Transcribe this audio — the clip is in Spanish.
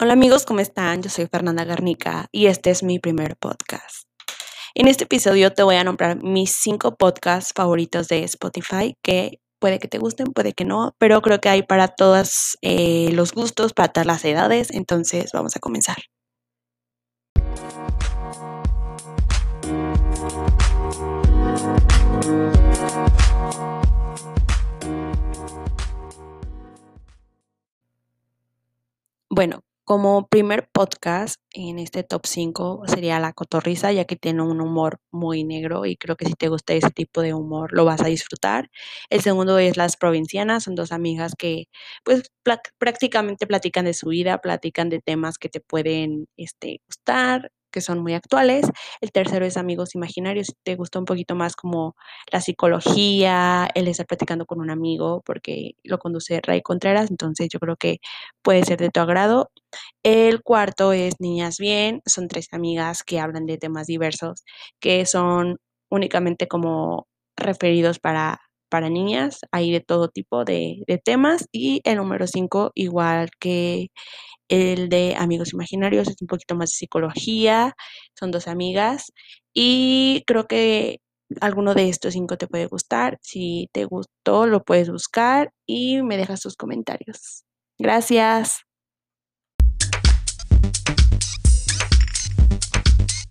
Hola amigos, ¿cómo están? Yo soy Fernanda Garnica y este es mi primer podcast. En este episodio te voy a nombrar mis cinco podcasts favoritos de Spotify que puede que te gusten, puede que no, pero creo que hay para todos eh, los gustos, para todas las edades, entonces vamos a comenzar. Bueno, como primer podcast en este top 5 sería La Cotorrisa, ya que tiene un humor muy negro y creo que si te gusta ese tipo de humor lo vas a disfrutar. El segundo es Las Provincianas, son dos amigas que pues prácticamente platican de su vida, platican de temas que te pueden este, gustar, que son muy actuales. El tercero es Amigos Imaginarios, si te gusta un poquito más como la psicología, el estar platicando con un amigo, porque lo conduce Ray Contreras, entonces yo creo que puede ser de tu agrado. El cuarto es Niñas Bien, son tres amigas que hablan de temas diversos, que son únicamente como referidos para, para niñas, hay de todo tipo de, de temas. Y el número cinco, igual que el de Amigos Imaginarios es un poquito más de psicología, son dos amigas y creo que alguno de estos cinco te puede gustar. Si te gustó, lo puedes buscar y me dejas tus comentarios. Gracias.